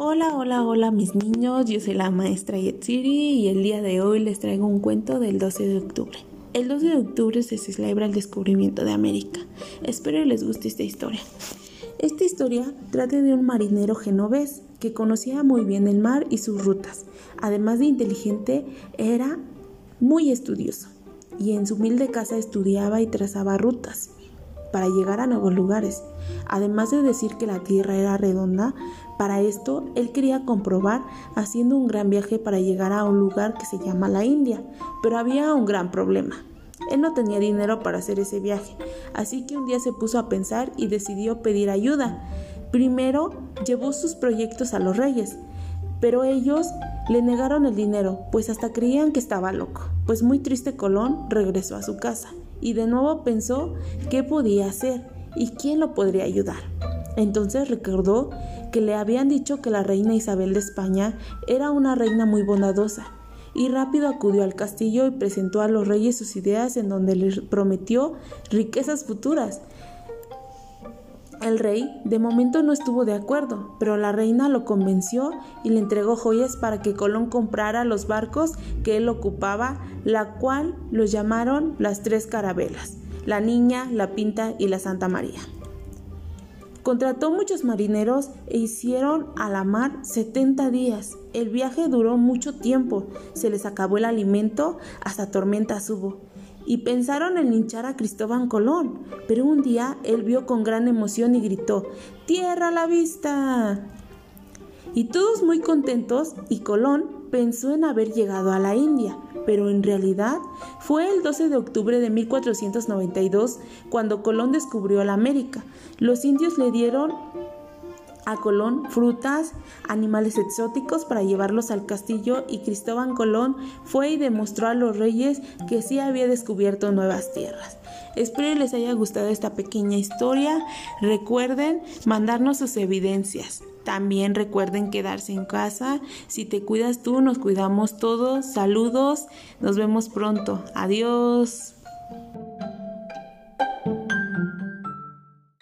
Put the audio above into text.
Hola, hola, hola mis niños, yo soy la maestra Yetziri y el día de hoy les traigo un cuento del 12 de octubre. El 12 de octubre se celebra el descubrimiento de América. Espero les guste esta historia. Esta historia trata de un marinero genovés que conocía muy bien el mar y sus rutas. Además de inteligente, era muy estudioso y en su humilde casa estudiaba y trazaba rutas para llegar a nuevos lugares. Además de decir que la Tierra era redonda, para esto él quería comprobar haciendo un gran viaje para llegar a un lugar que se llama la India, pero había un gran problema. Él no tenía dinero para hacer ese viaje, así que un día se puso a pensar y decidió pedir ayuda. Primero llevó sus proyectos a los reyes, pero ellos le negaron el dinero, pues hasta creían que estaba loco. Pues muy triste Colón regresó a su casa y de nuevo pensó qué podía hacer y quién lo podría ayudar. Entonces recordó que le habían dicho que la reina Isabel de España era una reina muy bondadosa y rápido acudió al castillo y presentó a los reyes sus ideas en donde les prometió riquezas futuras. El rey de momento no estuvo de acuerdo, pero la reina lo convenció y le entregó joyas para que Colón comprara los barcos que él ocupaba, la cual los llamaron las tres carabelas, la Niña, la Pinta y la Santa María. Contrató muchos marineros e hicieron a la mar 70 días. El viaje duró mucho tiempo, se les acabó el alimento, hasta tormentas hubo y pensaron en linchar a Cristóbal Colón, pero un día él vio con gran emoción y gritó, ¡Tierra a la vista! Y todos muy contentos y Colón pensó en haber llegado a la India, pero en realidad fue el 12 de octubre de 1492 cuando Colón descubrió la América. Los indios le dieron a Colón frutas, animales exóticos para llevarlos al castillo y Cristóbal Colón fue y demostró a los reyes que sí había descubierto nuevas tierras. Espero les haya gustado esta pequeña historia. Recuerden mandarnos sus evidencias. También recuerden quedarse en casa. Si te cuidas tú, nos cuidamos todos. Saludos. Nos vemos pronto. Adiós.